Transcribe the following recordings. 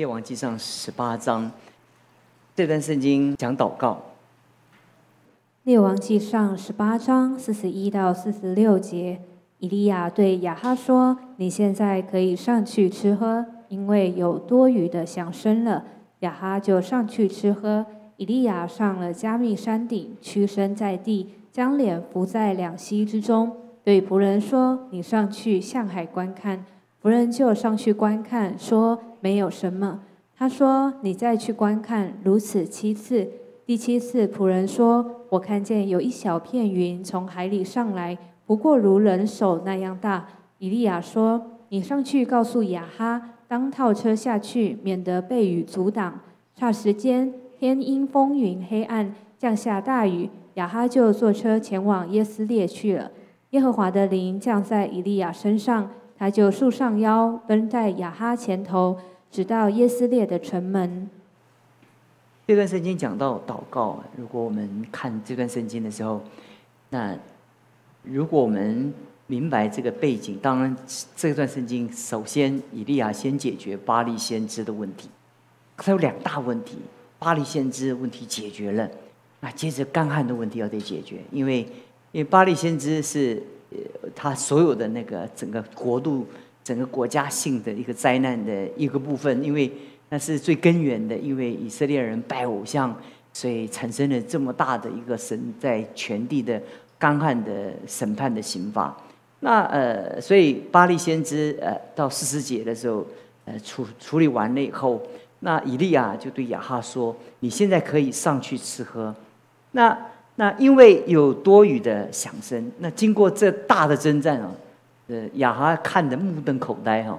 列王记上十八章，这段圣经讲祷告。列王记上十八章四十一到四十六节，以利亚对亚哈说：“你现在可以上去吃喝，因为有多余的响声了。”亚哈就上去吃喝。以利亚上了加密山顶，屈身在地，将脸伏在两膝之中，对仆人说：“你上去向海观看。”仆人就上去观看，说：“没有什么。”他说：“你再去观看。”如此七次。第七次，仆人说：“我看见有一小片云从海里上来，不过如人手那样大。”以利亚说：“你上去告诉亚哈，当套车下去，免得被雨阻挡。”霎时间，天阴风云黑暗，降下大雨。亚哈就坐车前往耶斯列去了。耶和华的灵降在以利亚身上。他就束上腰，奔在亚哈前头，直到耶斯列的城门。这段圣经讲到祷告。如果我们看这段圣经的时候，那如果我们明白这个背景，当然这段圣经首先以利亚先解决巴利先知的问题。他有两大问题，巴利先知问题解决了，那接着干旱的问题要得解决，因为因为巴利先知是。呃，他所有的那个整个国度、整个国家性的一个灾难的一个部分，因为那是最根源的，因为以色列人拜偶像，所以产生了这么大的一个神在全地的干旱的审判的刑罚。那呃，所以巴利先知呃到四十节的时候，呃处处理完了以后，那以利亚就对亚哈说：“你现在可以上去吃喝。”那那因为有多余的响声，那经过这大的征战啊，呃，亚哈看得目瞪口呆哈，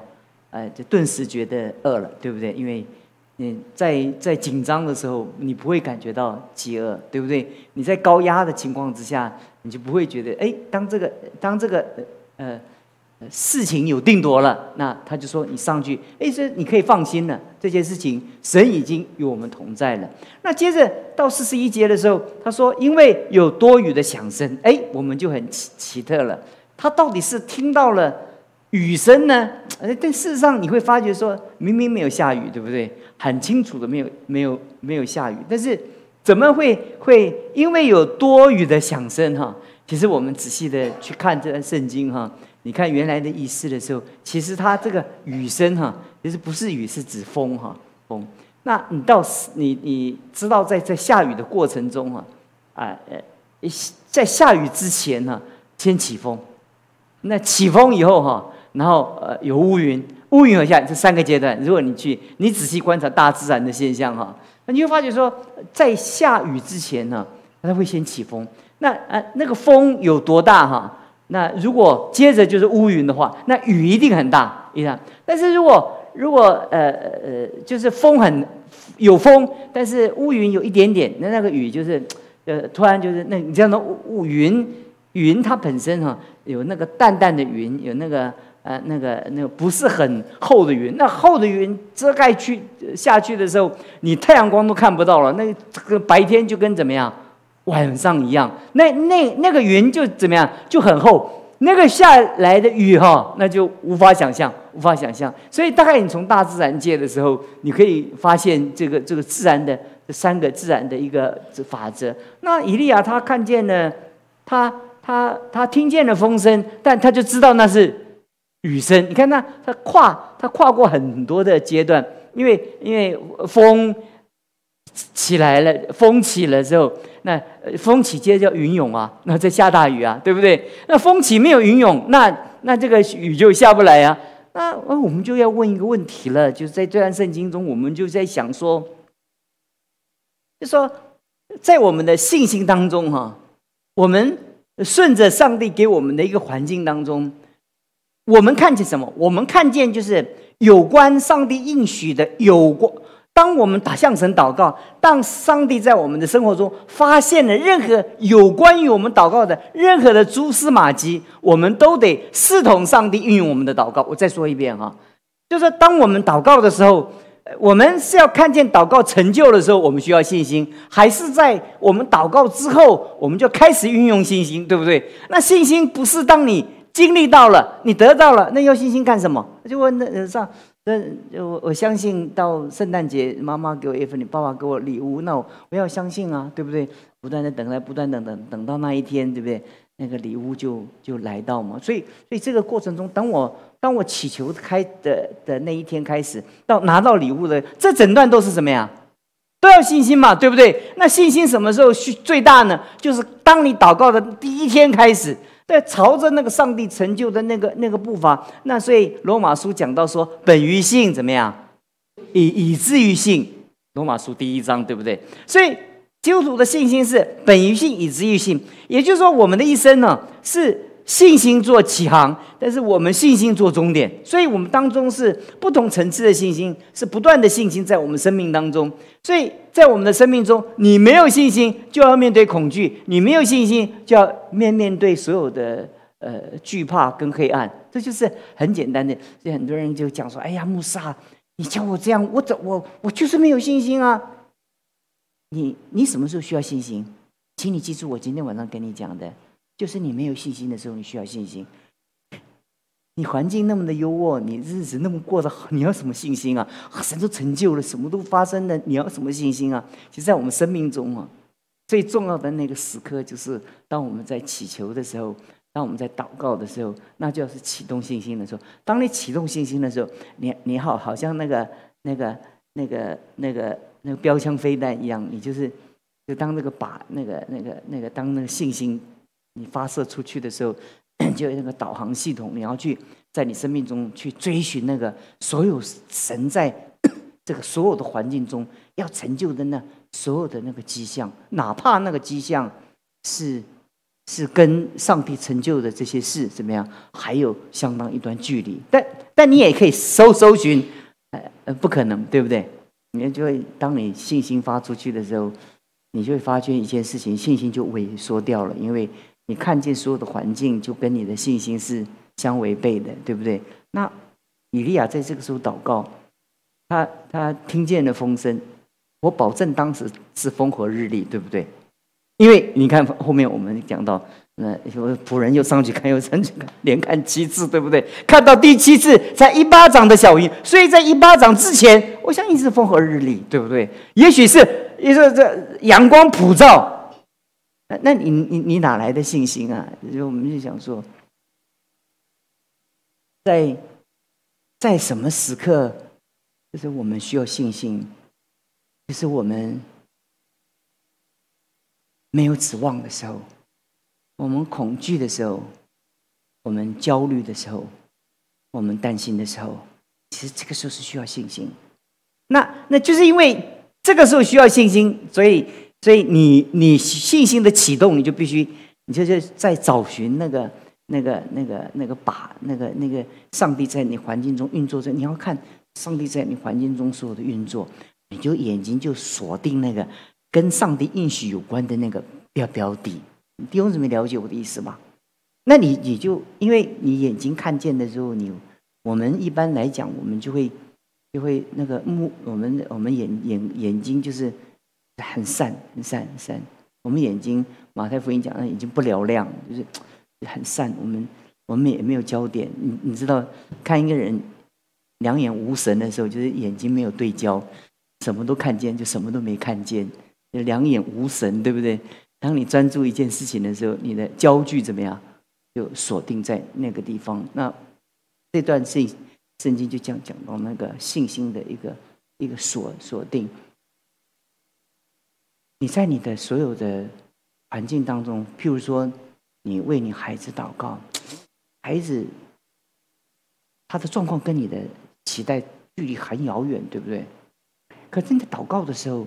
哎，就顿时觉得饿了，对不对？因为你在在紧张的时候，你不会感觉到饥饿，对不对？你在高压的情况之下，你就不会觉得，哎，当这个当这个呃。事情有定夺了，那他就说你上去，哎，这你可以放心了。这件事情神已经与我们同在了。那接着到四十一节的时候，他说因为有多余的响声，哎，我们就很奇奇特了。他到底是听到了雨声呢？哎，但事实上你会发觉说，明明没有下雨，对不对？很清楚的没有没有没有下雨，但是怎么会会因为有多余的响声哈？其实我们仔细的去看这段圣经哈。你看原来的意思的时候，其实它这个雨声哈，其实不是雨，是指风哈，风。那你到你你知道在在下雨的过程中哈，啊呃，在下雨之前呢，先起风，那起风以后哈，然后呃有乌云，乌云和下这三个阶段，如果你去你仔细观察大自然的现象哈，那你会发觉说，在下雨之前呢，它会先起风，那呃那个风有多大哈？那如果接着就是乌云的话，那雨一定很大，一样。但是如果如果呃呃就是风很有风，但是乌云有一点点，那那个雨就是呃突然就是那你这样的乌云云它本身哈有那个淡淡的云，有那个呃那个那个不是很厚的云，那厚的云遮盖去下去的时候，你太阳光都看不到了，那个白天就跟怎么样？晚上一样，那那那个云就怎么样，就很厚。那个下来的雨哈，那就无法想象，无法想象。所以大概你从大自然界的时候，你可以发现这个这个自然的这三个自然的一个法则。那以利亚他看见了，他他他听见了风声，但他就知道那是雨声。你看那他跨他跨过很多的阶段，因为因为风。起来了，风起了之后，那风起接着叫云涌啊，那在下大雨啊，对不对？那风起没有云涌，那那这个雨就下不来啊。那我们就要问一个问题了，就是在这段圣经中，我们就在想说，就说在我们的信心当中哈，我们顺着上帝给我们的一个环境当中，我们看见什么？我们看见就是有关上帝应许的有关。当我们打向神祷告，当上帝在我们的生活中发现了任何有关于我们祷告的任何的蛛丝马迹，我们都得视同上帝运用我们的祷告。我再说一遍哈，就是当我们祷告的时候，我们是要看见祷告成就的时候，我们需要信心，还是在我们祷告之后，我们就开始运用信心，对不对？那信心不是当你经历到了，你得到了，那要信心干什么？就问那上那我我相信到圣诞节，妈妈给我一份，你爸爸给我礼物，那我我要相信啊，对不对？不断的等待，不断等等，等到那一天，对不对？那个礼物就就来到嘛。所以，所以这个过程中，当我当我祈求开的的那一天开始，到拿到礼物的这整段都是什么呀？都要信心嘛，对不对？那信心什么时候是最大呢？就是当你祷告的第一天开始。在朝着那个上帝成就的那个那个步伐，那所以罗马书讲到说，本于性怎么样，以以至于性。罗马书第一章对不对？所以基督徒的信心是本于性，以至于性。也就是说，我们的一生呢是。信心做起航，但是我们信心做终点，所以我们当中是不同层次的信心，是不断的信心在我们生命当中。所以在我们的生命中，你没有信心就要面对恐惧，你没有信心就要面面对所有的呃惧怕跟黑暗，这就是很简单的。所以很多人就讲说：“哎呀，穆萨，你叫我这样，我怎我我就是没有信心啊！”你你什么时候需要信心？请你记住我今天晚上跟你讲的。就是你没有信心的时候，你需要信心。你环境那么的优渥，你日子那么过得好，你要什么信心啊？神都成就了，什么都发生了，你要什么信心啊？其实，在我们生命中啊，最重要的那个时刻，就是当我们在祈求的时候，当我们在祷告的时候，那就要是启动信心的时候。当你启动信心的时候，你你好，好像那个那个那个那个那个标枪飞弹一样，你就是就当那个把那个那个那个当那个信心。你发射出去的时候，就那个导航系统，你要去在你生命中去追寻那个所有神在 这个所有的环境中要成就的那所有的那个迹象，哪怕那个迹象是是跟上帝成就的这些事怎么样，还有相当一段距离。但但你也可以搜搜寻，呃，不可能，对不对？你就会当你信心发出去的时候，你就会发觉一件事情，信心就萎缩掉了，因为。你看见所有的环境，就跟你的信心是相违背的，对不对？那以利亚在这个时候祷告，他他听见了风声，我保证当时是风和日丽，对不对？因为你看后面我们讲到，那仆人又上去看，又上去看，连看七次，对不对？看到第七次才一巴掌的小鱼，所以在一巴掌之前，我相信是风和日丽，对不对？也许是也是这阳光普照。那你你你哪来的信心啊？就我们就想说，在在什么时刻，就是我们需要信心，就是我们没有指望的时候，我们恐惧的时候，我们焦虑的时候，我们担心的时候，其实这个时候是需要信心。那那就是因为这个时候需要信心，所以。所以你你信心的启动，你就必须，你就是在找寻那个那个那个那个把那个那个上帝在你环境中运作着。你要看上帝在你环境中所有的运作，你就眼睛就锁定那个跟上帝应许有关的那个标标的。弟兄姊妹了解我的意思吧？那你你就因为你眼睛看见的时候，你我们一般来讲，我们就会就会那个目，我们我们眼眼眼睛就是。很散，很散，很散。我们眼睛，马太福音讲的眼睛不嘹亮，就是 很散。我们我们也没有焦点。你你知道，看一个人两眼无神的时候，就是眼睛没有对焦，什么都看见，就什么都没看见，两眼无神，对不对？当你专注一件事情的时候，你的焦距怎么样？就锁定在那个地方。那这段圣圣经就这样讲到那个信心的一个一个锁锁定。你在你的所有的环境当中，譬如说，你为你孩子祷告，孩子他的状况跟你的期待距离很遥远，对不对？可是你祷告的时候，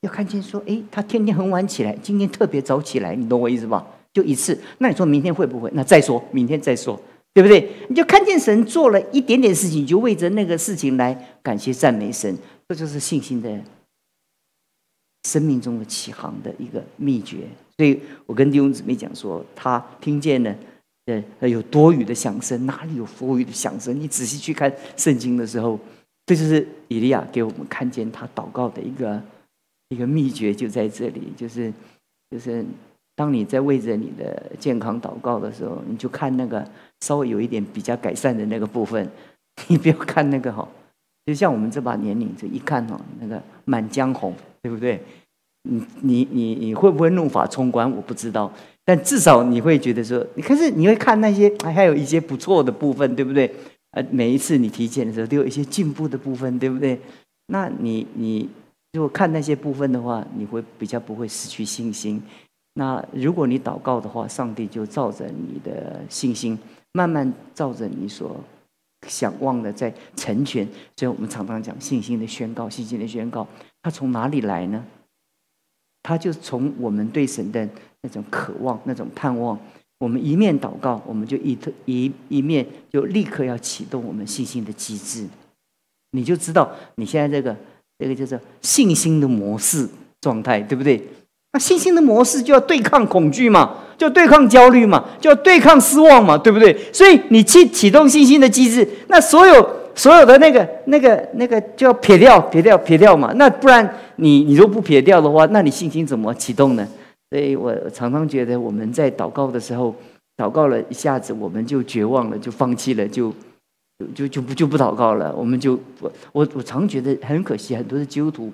要看见说，哎，他天天很晚起来，今天特别早起来，你懂我意思吧？就一次，那你说明天会不会？那再说，明天再说，对不对？你就看见神做了一点点事情，你就为着那个事情来感谢赞美神，这就是信心的。生命中的起航的一个秘诀，所以我跟弟兄姊妹讲说，他听见了，呃，有多余的响声，哪里有多余的响声？你仔细去看圣经的时候，这就是以利亚给我们看见他祷告的一个一个秘诀，就在这里，就是就是当你在为着你的健康祷告的时候，你就看那个稍微有一点比较改善的那个部分，你不要看那个哈，就像我们这把年龄，这一看哈，那个《满江红》，对不对？你你你你会不会怒发冲冠？我不知道，但至少你会觉得说，你可是你会看那些，还有一些不错的部分，对不对？呃，每一次你体检的时候，都有一些进步的部分，对不对？那你你如果看那些部分的话，你会比较不会失去信心。那如果你祷告的话，上帝就照着你的信心，慢慢照着你所想望的在成全。所以我们常常讲信心的宣告，信心的宣告，它从哪里来呢？它就从我们对神的那种渴望、那种盼望。我们一面祷告，我们就一一一面就立刻要启动我们信心的机制。你就知道你现在这个这个叫做信心的模式状态，对不对？那信心的模式就要对抗恐惧嘛，就对抗焦虑嘛，就要对抗失望嘛，对不对？所以你去启动信心的机制，那所有。所有的那个、那个、那个就要撇掉、撇掉、撇掉嘛。那不然你你如果不撇掉的话，那你信心怎么启动呢？所以我常常觉得我们在祷告的时候，祷告了一下子我们就绝望了，就放弃了，就就就不就不祷告了。我们就我我我常觉得很可惜，很多的基督徒，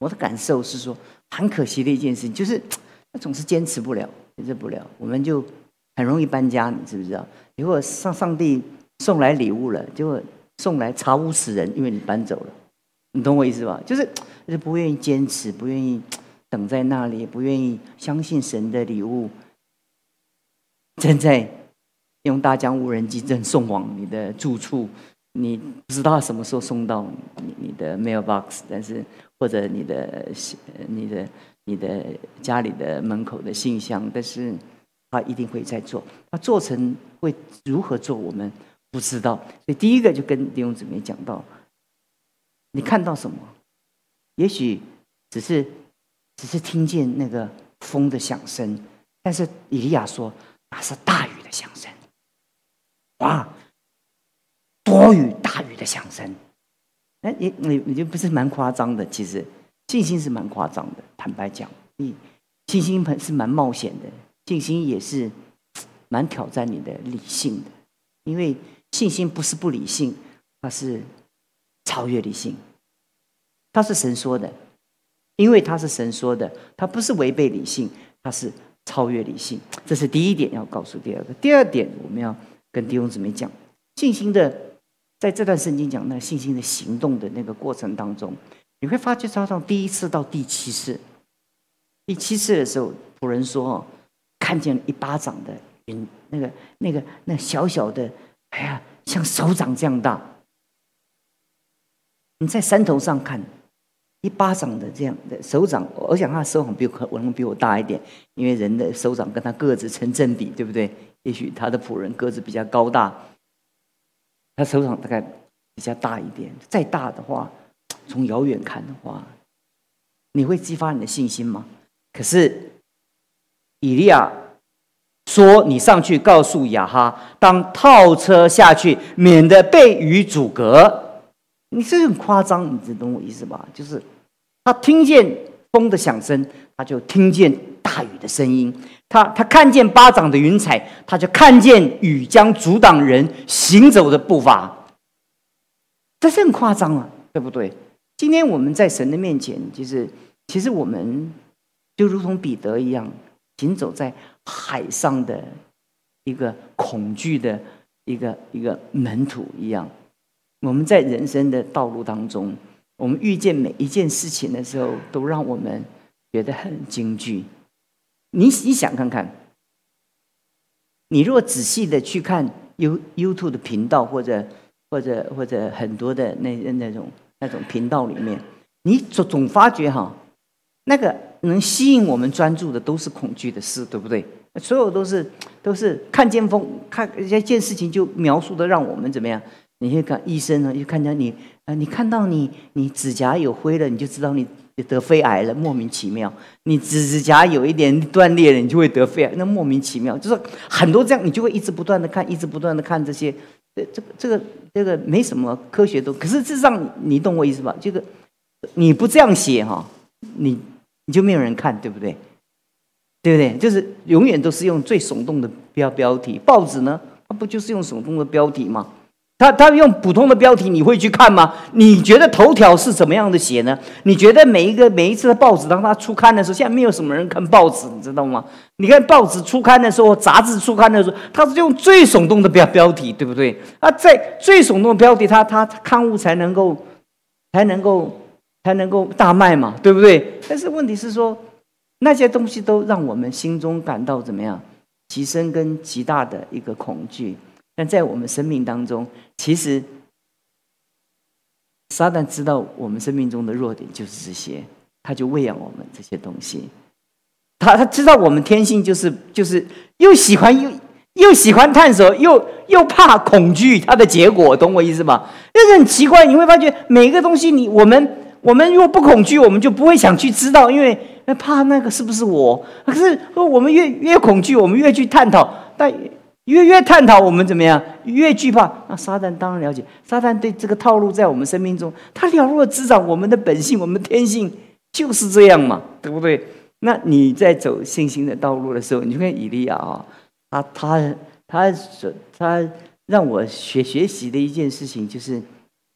我的感受是说很可惜的一件事情，就是他总是坚持不了，坚持不了，我们就很容易搬家，你知不知道？如果上上帝。送来礼物了，结果送来查无此人，因为你搬走了，你懂我意思吧？就是就是不愿意坚持，不愿意等在那里，不愿意相信神的礼物，正在用大疆无人机正送往你的住处，你不知道什么时候送到你你的 mailbox，但是或者你的你的你的家里的门口的信箱，但是他一定会在做，他做成会如何做我们？不知道，所以第一个就跟弟兄姊妹讲到，你看到什么？也许只是只是听见那个风的响声，但是以利亚说那是大雨的响声，哇，多雨大雨的响声，哎，你你你就不是蛮夸张的？其实信心是蛮夸张的，坦白讲，你信心是蛮冒险的，信心也是蛮挑战你的理性的，因为。信心不是不理性，它是超越理性。它是神说的，因为它是神说的，它不是违背理性，它是超越理性。这是第一点要告诉第二个。第二点，我们要跟弟兄姊妹讲，信心的在这段圣经讲那个信心的行动的那个过程当中，你会发觉，从第一次到第七次，第七次的时候，仆人说：“哦，看见一巴掌的云，那个、那个、那小小的。”哎呀，像手掌这样大。你在山头上看，一巴掌的这样的手掌，我想他手掌比我可能比我大一点，因为人的手掌跟他个子成正比，对不对？也许他的仆人个子比较高大，他手掌大概比较大一点。再大的话，从遥远看的话，你会激发你的信心吗？可是以利亚。说你上去告诉雅哈，当套车下去，免得被雨阻隔。你这很夸张，你懂我意思吧？就是他听见风的响声，他就听见大雨的声音；他他看见巴掌的云彩，他就看见雨将阻挡人行走的步伐。这是很夸张啊，对不对？今天我们在神的面前，就是其实我们就如同彼得一样，行走在。海上的一个恐惧的一个一个门徒一样，我们在人生的道路当中，我们遇见每一件事情的时候，都让我们觉得很惊惧。你你想看看，你如果仔细的去看 You YouTube 的频道，或者或者或者很多的那那种那种频道里面，你总总发觉哈，那个能吸引我们专注的都是恐惧的事，对不对？所有都是都是看见风，看一件事情就描述的让我们怎么样？你去看医生呢，就看见你啊，你看到你你指甲有灰了，你就知道你得肺癌了，莫名其妙。你指指甲有一点断裂了，你就会得肺癌，那莫名其妙。就是很多这样，你就会一直不断的看，一直不断的看这些。这这个这个这个没什么科学都，可是事实上你懂我意思吧？这个你不这样写哈，你你就没有人看，对不对？对不对？就是永远都是用最耸动的标标题。报纸呢，它不就是用耸动的标题吗？他他用普通的标题，你会去看吗？你觉得头条是怎么样的写呢？你觉得每一个每一次的报纸当它出刊的时候，现在没有什么人看报纸，你知道吗？你看报纸出刊的时候，杂志出刊的时候，它是用最耸动的标标题，对不对？啊，在最耸动的标题，它它刊物才能够才能够才能够大卖嘛，对不对？但是问题是说，那些东西都让我们心中感到怎么样？极深跟极大的一个恐惧。但在我们生命当中，其实撒旦知道我们生命中的弱点就是这些，他就喂养我们这些东西。他他知道我们天性就是就是又喜欢又又喜欢探索，又又怕恐惧它的结果，懂我意思吗？就是很奇怪，你会发觉每一个东西，你我们我们如果不恐惧，我们就不会想去知道，因为怕那个是不是我？可是我们越越恐惧，我们越去探讨，但。越越探讨，我们怎么样？越惧怕。那撒旦当然了解，撒旦对这个套路在我们生命中，他了若指掌。我们的本性，我们的天性就是这样嘛，对不对？那你在走信心的道路的时候，你就看以利亚啊，他他他他让我学学习的一件事情，就是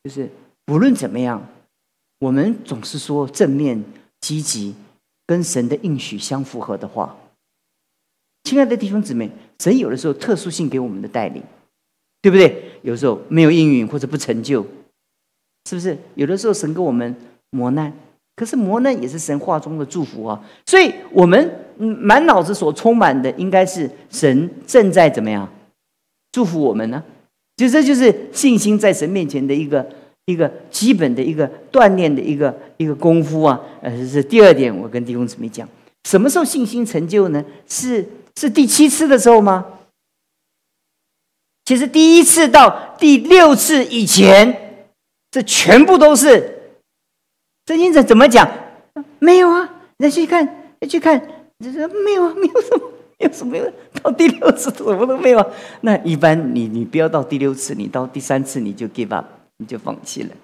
就是不论怎么样，我们总是说正面积极，跟神的应许相符合的话。亲爱的弟兄姊妹，神有的时候特殊性给我们的带领，对不对？有时候没有应允或者不成就，是不是？有的时候神给我们磨难，可是磨难也是神话中的祝福啊！所以，我们满脑子所充满的，应该是神正在怎么样祝福我们呢？就这就是信心在神面前的一个一个基本的一个锻炼的一个一个功夫啊！呃，是第二点，我跟弟兄姊妹讲，什么时候信心成就呢？是。是第七次的时候吗？其实第一次到第六次以前，这全部都是。圣经者怎么讲？没有啊！你去看，你去看，这这没有啊，没有什么，有什么用。到第六次什么都没有。啊那一般你你不要到第六次，你到第三次你就 give up，就放弃了。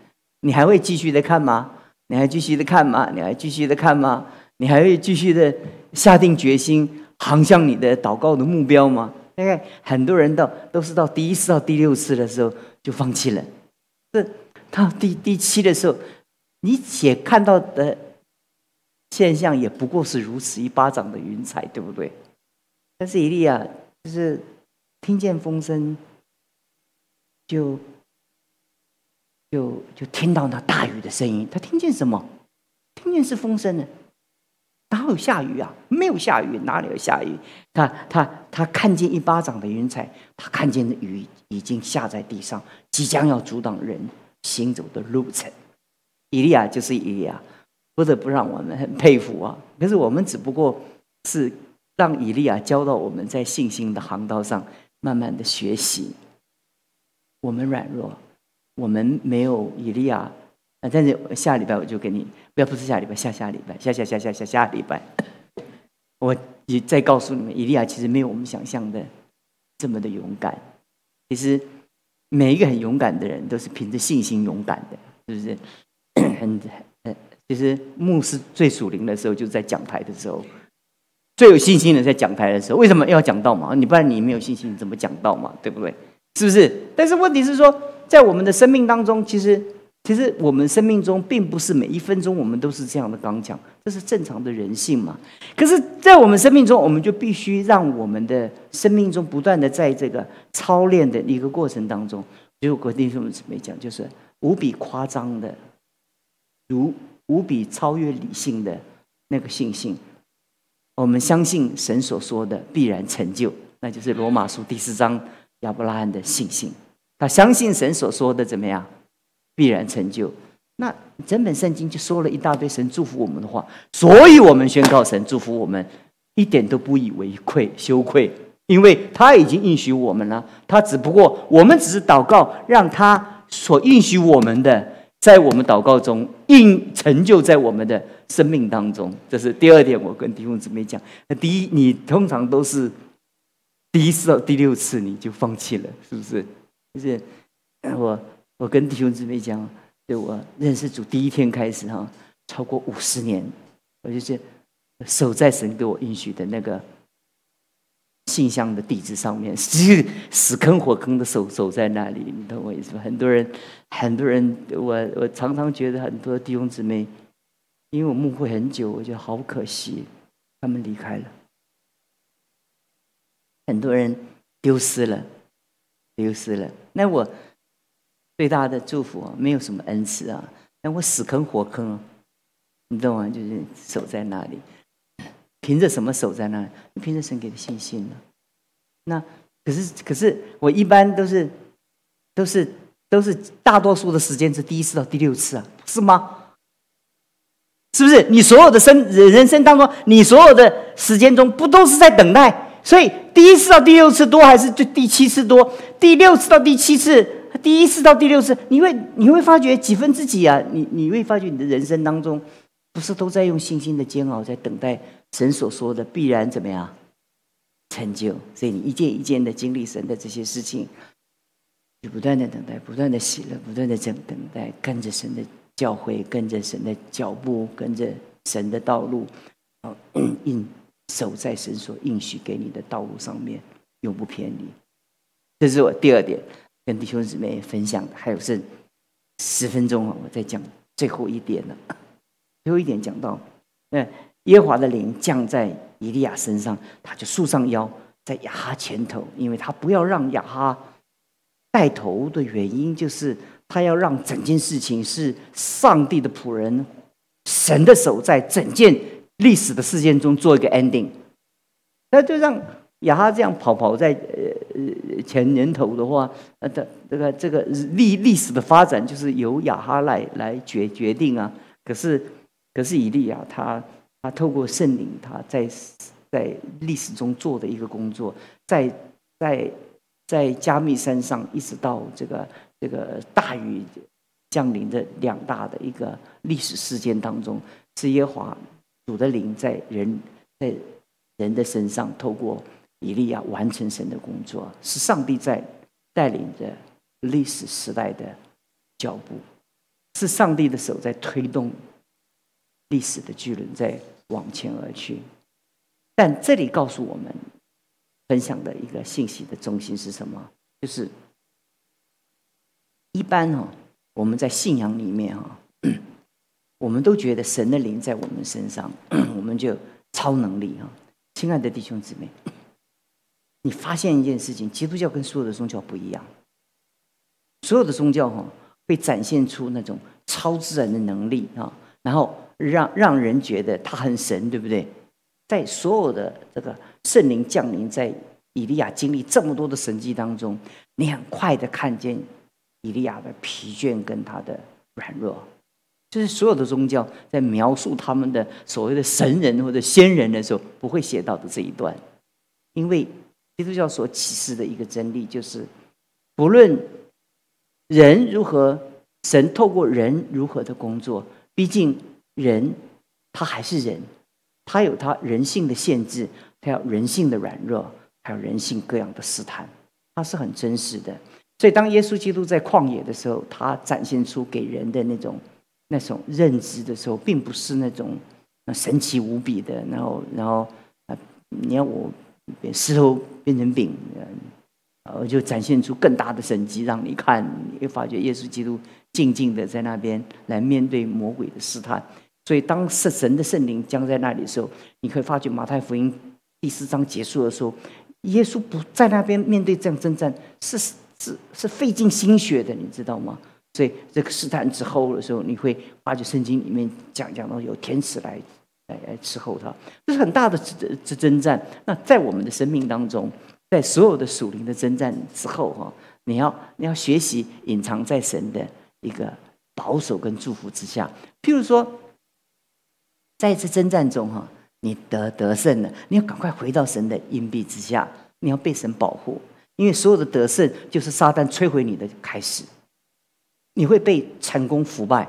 你还会继续的看吗？你还继续的看吗？你还继续的看吗？你还会继续的下定决心？航向你的祷告的目标吗？大概很多人到都是到第一次到第六次的时候就放弃了。这到第第七的时候，你且看到的现象也不过是如此一巴掌的云彩，对不对？但是以利亚就是听见风声，就就就听到那大雨的声音。他听见什么？听见是风声呢？哪有下雨啊？没有下雨，哪里有下雨？他他他看见一巴掌的云彩，他看见的雨已经下在地上，即将要阻挡人行走的路程。以利亚就是以利亚，不得不让我们很佩服啊！可是我们只不过是让以利亚教到我们在信心的航道上慢慢的学习。我们软弱，我们没有以利亚。啊！但是下礼拜我就给你，不要不是下礼拜，下下礼拜，下下下下下下礼拜，我也再告诉你们，以利亚其实没有我们想象的这么的勇敢。其实每一个很勇敢的人，都是凭着信心勇敢的，是不是？很很，其实牧师最属灵的时候，就是在讲台的时候，最有信心的在讲台的时候。为什么要讲道嘛？你不然你没有信心，你怎么讲道嘛？对不对？是不是？但是问题是说，在我们的生命当中，其实。其实我们生命中并不是每一分钟我们都是这样的刚强，这是正常的人性嘛。可是，在我们生命中，我们就必须让我们的生命中不断的在这个操练的一个过程当中，就国弟兄们姊妹讲，就是无比夸张的，如无比超越理性的那个信心。我们相信神所说的必然成就，那就是罗马书第四章亚伯拉罕的信心。他相信神所说的怎么样？必然成就。那整本圣经就说了一大堆神祝福我们的话，所以我们宣告神祝福我们，一点都不以为愧、羞愧，因为他已经应许我们了。他只不过我们只是祷告，让他所应许我们的，在我们祷告中应成就在我们的生命当中。这是第二点，我跟弟兄姊妹讲。那第一，你通常都是第一次到第六次你就放弃了，是不是？就是我。我跟弟兄姊妹讲，就我认识主第一天开始哈，超过五十年，我就是守在神给我应许的那个信箱的地址上面，死死坑活坑的守守在那里，你懂我意思吗？很多人，很多人，我我常常觉得很多弟兄姊妹，因为我牧会很久，我觉得好可惜，他们离开了，很多人丢失了，流失了。那我最大的祝福，没有什么恩赐啊，那我死坑活坑，你懂吗？就是守在那里。凭着什么守在那里？凭着神给的信心呢？那可是可是我一般都是都是都是大多数的时间是第一次到第六次啊，是吗？是不是？你所有的生人生当中，你所有的时间中，不都是在等待？所以第一次到第六次多，还是就第七次多？第六次到第七次，第一次到第六次，你会你会发觉几分之几啊？你你会发觉你的人生当中，不是都在用信心的煎熬在等待？神所说的必然怎么样成就？所以你一件一件的经历神的这些事情，就不断的等待，不断的喜乐，不断的等等待，跟着神的教诲，跟着神的脚步，跟着神的道路，啊，应守在神所应许给你的道路上面，永不偏离。这是我第二点跟弟兄姊妹分享的。还有剩十分钟啊，我再讲最后一点了。最后一点讲到，嗯。耶华的灵降在以利亚身上，他就束上腰，在亚哈前头，因为他不要让亚哈带头的原因，就是他要让整件事情是上帝的仆人、神的手在整件历史的事件中做一个 ending。那就让亚哈这样跑跑在呃呃前年头的话，呃的这个这个历历史的发展就是由亚哈来来决决定啊。可是可是以利亚他。他透过圣灵，他在在历史中做的一个工作，在在在加密山上，一直到这个这个大雨降临的两大的一个历史事件当中，是耶华主的灵在人在人的身上，透过以利亚完成神的工作，是上帝在带领着历史时代的脚步，是上帝的手在推动。历史的巨轮在往前而去，但这里告诉我们分享的一个信息的中心是什么？就是一般哈，我们在信仰里面哈，我们都觉得神的灵在我们身上，我们就超能力啊。亲爱的弟兄姊妹，你发现一件事情：基督教跟所有的宗教不一样，所有的宗教哈会展现出那种超自然的能力啊，然后。让让人觉得他很神，对不对？在所有的这个圣灵降临在以利亚经历这么多的神迹当中，你很快的看见以利亚的疲倦跟他的软弱。就是所有的宗教在描述他们的所谓的神人或者仙人的时候，不会写到的这一段，因为基督教所启示的一个真理就是，不论人如何，神透过人如何的工作，毕竟。人，他还是人，他有他人性的限制，他有人性的软弱，还有人性各样的试探，他是很真实的。所以，当耶稣基督在旷野的时候，他展现出给人的那种那种认知的时候，并不是那种神奇无比的。然后，然后啊，你要我石头变成饼，呃，就展现出更大的神迹让你看，你会发觉耶稣基督静静的在那边来面对魔鬼的试探。所以，当圣神的圣灵将在那里的时候，你可以发觉马太福音第四章结束的时候，耶稣不在那边面对这样征战，是是是费尽心血的，你知道吗？所以，这个试探之后的时候，你会发觉圣经里面讲讲到有天使来来来伺候他，这是很大的这这征战。那在我们的生命当中，在所有的属灵的征战之后，哈，你要你要学习隐藏在神的一个保守跟祝福之下，譬如说。在一次征战中，哈，你得得胜了，你要赶快回到神的荫蔽之下，你要被神保护，因为所有的得胜就是撒旦摧毁你的开始，你会被成功腐败。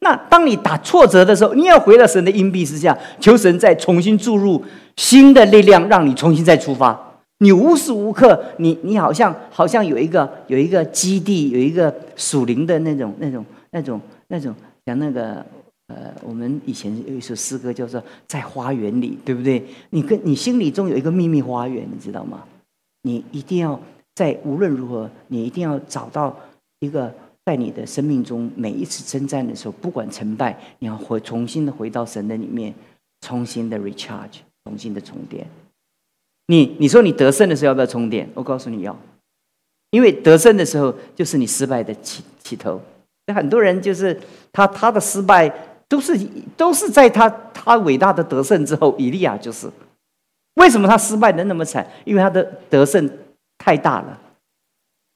那当你打挫折的时候，你要回到神的荫蔽之下，求神再重新注入新的力量，让你重新再出发。你无时无刻，你你好像好像有一个有一个基地，有一个属灵的那种那种那种那种像那个。呃，我们以前有一首诗歌叫做《在花园里》，对不对？你跟你心里中有一个秘密花园，你知道吗？你一定要在无论如何，你一定要找到一个在你的生命中每一次征战的时候，不管成败，你要回重新的回到神的里面，重新的 recharge，重新的充电。你你说你得胜的时候要不要充电？我告诉你要，因为得胜的时候就是你失败的起起头。那很多人就是他他的失败。都是都是在他他伟大的得胜之后，以利亚就是为什么他失败的那么惨？因为他的得胜太大了，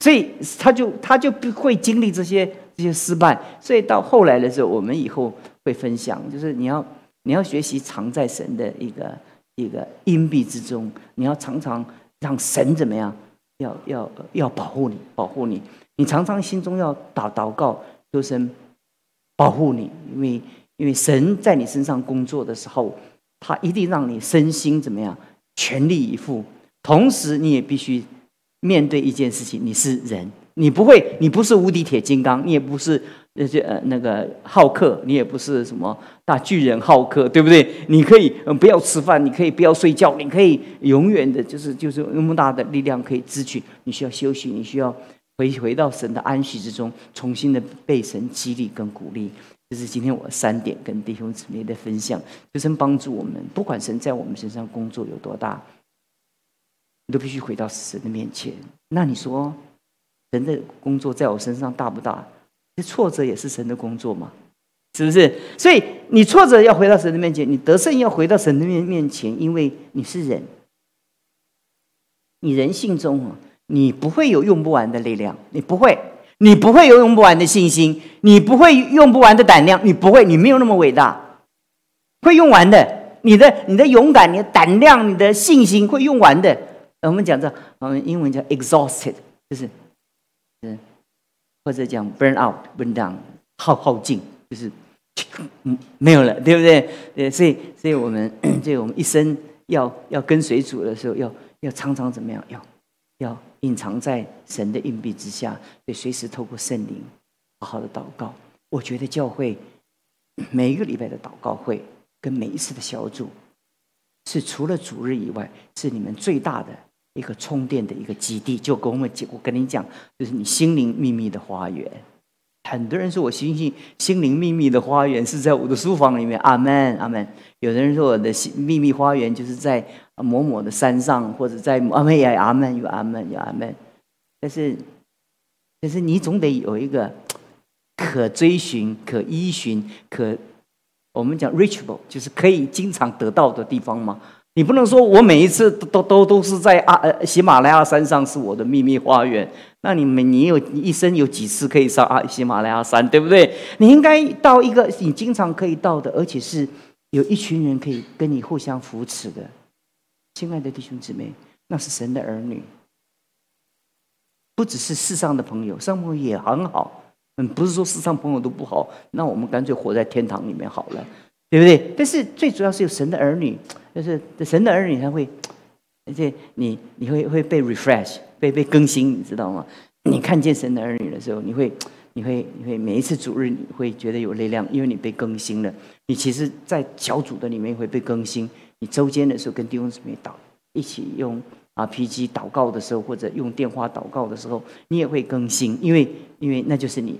所以他就他就不会经历这些这些失败。所以到后来的时候，我们以后会分享，就是你要你要学习藏在神的一个一个阴蔽之中，你要常常让神怎么样，要要要保护你，保护你。你常常心中要祷祷告，求神保护你，因为。因为神在你身上工作的时候，他一定让你身心怎么样，全力以赴。同时，你也必须面对一件事情：你是人，你不会，你不是无敌铁金刚，你也不是那些呃那个好客，你也不是什么大巨人好客，对不对？你可以不要吃饭，你可以不要睡觉，你可以永远的，就是就是那么大的力量可以支取。你需要休息，你需要回回到神的安息之中，重新的被神激励跟鼓励。这是今天我三点跟弟兄姊妹的分享，就是帮助我们，不管神在我们身上工作有多大，你都必须回到神的面前。那你说，神的工作在我身上大不大？这挫折也是神的工作嘛？是不是？所以你挫折要回到神的面前，你得胜要回到神的面面前，因为你是人，你人性中啊，你不会有用不完的力量，你不会。你不会有用不完的信心，你不会用不完的胆量，你不会，你没有那么伟大，会用完的。你的你的勇敢、你的胆量、你的信心会用完的。我们讲这，我们英文叫 exhausted，就是，嗯，或者讲 burn out，burn down，耗耗尽，就是嗯没有了，对不对？对，所以所以我们 所以我们一生要要跟随主的时候，要要常常怎么样？要要。隐藏在神的硬币之下，对，随时透过圣灵好好的祷告。我觉得教会 每一个礼拜的祷告会跟每一次的小组，是除了主日以外，是你们最大的一个充电的一个基地。就跟我们，我跟你讲，就是你心灵秘密的花园。很多人说我心心心灵秘密的花园是在我的书房里面。阿门，阿门。有的人说我的心秘密花园就是在。某某的山上，或者在阿门呀，阿门有阿门有阿门，但是，但是你总得有一个可追寻、可依循、可我们讲 reachable，就是可以经常得到的地方吗？你不能说我每一次都都都是在阿呃喜马拉雅山上是我的秘密花园，那你们你有一生有几次可以上阿喜马拉雅山，对不对？你应该到一个你经常可以到的，而且是有一群人可以跟你互相扶持的。亲爱的弟兄姊妹，那是神的儿女，不只是世上的朋友，上朋友也很好。嗯，不是说世上朋友都不好，那我们干脆活在天堂里面好了，对不对？但是最主要是有神的儿女，就是神的儿女他会，而且你你会会被 refresh，被被更新，你知道吗？你看见神的儿女的时候，你会你会你会每一次主日你会觉得有力量，因为你被更新了。你其实，在小组的里面会被更新。你周间的时候跟弟兄姊妹祷，一起用 RPG 祷告的时候，或者用电话祷告的时候，你也会更新，因为因为那就是你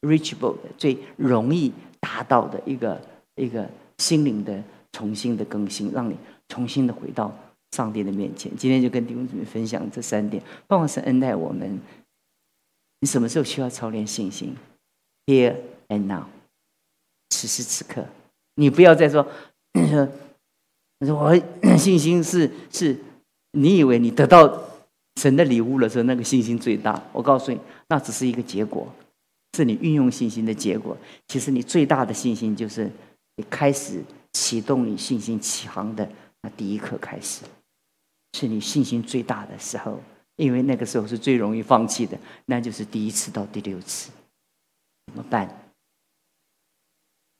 reachable 最容易达到的一个一个心灵的重新的更新，让你重新的回到上帝的面前。今天就跟弟兄姊妹分享这三点，盼望神恩待我们。你什么时候需要操练信心？Here and now，此时此刻，你不要再说你。说我 信心是是，你以为你得到神的礼物的时候，那个信心最大。我告诉你，那只是一个结果，是你运用信心的结果。其实你最大的信心，就是开始启动你信心起航的那第一刻开始，是你信心最大的时候。因为那个时候是最容易放弃的，那就是第一次到第六次，怎么办？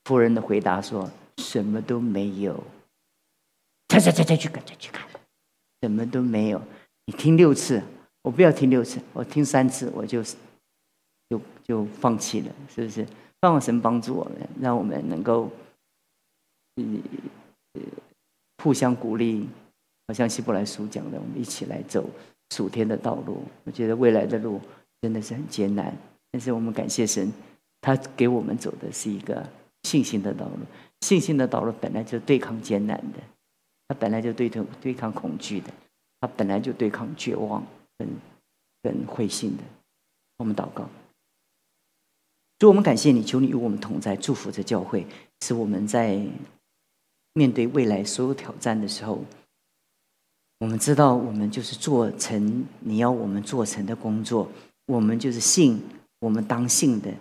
夫人的回答说：“什么都没有。”再再再再去看，去看，什么都没有。你听六次，我不要听六次，我听三次，我就就就放弃了，是不是？盼望神帮助我们，让我们能够，你，互相鼓励，好像希伯来书讲的，我们一起来走属天的道路。我觉得未来的路真的是很艰难，但是我们感谢神，他给我们走的是一个信心的道路。信心的道路本来就对抗艰难的，他本来就对抗对抗恐惧的，他本来就对抗绝望跟跟灰心的。我们祷告，主，我们感谢你，求你与我们同在，祝福着教会，使我们在面对未来所有挑战的时候，我们知道我们就是做成你要我们做成的工作，我们就是信我们当信的，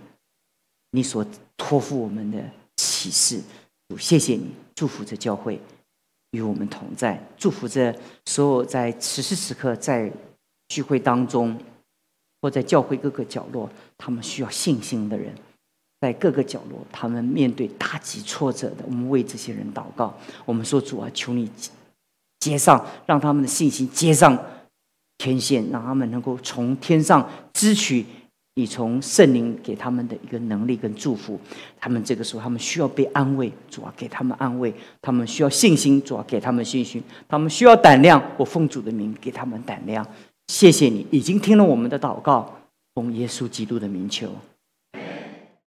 你所托付我们的启示。谢谢你，祝福着教会与我们同在，祝福着所有在此时此刻在聚会当中，或在教会各个角落，他们需要信心的人，在各个角落，他们面对打击挫折的，我们为这些人祷告。我们说主啊，求你接上，让他们的信心接上天线，让他们能够从天上支取。你从圣灵给他们的一个能力跟祝福，他们这个时候他们需要被安慰，主啊给他们安慰；他们需要信心，主啊给他们信心；他们需要胆量，我奉主的名给他们胆量。谢谢你，已经听了我们的祷告，奉耶稣基督的名求。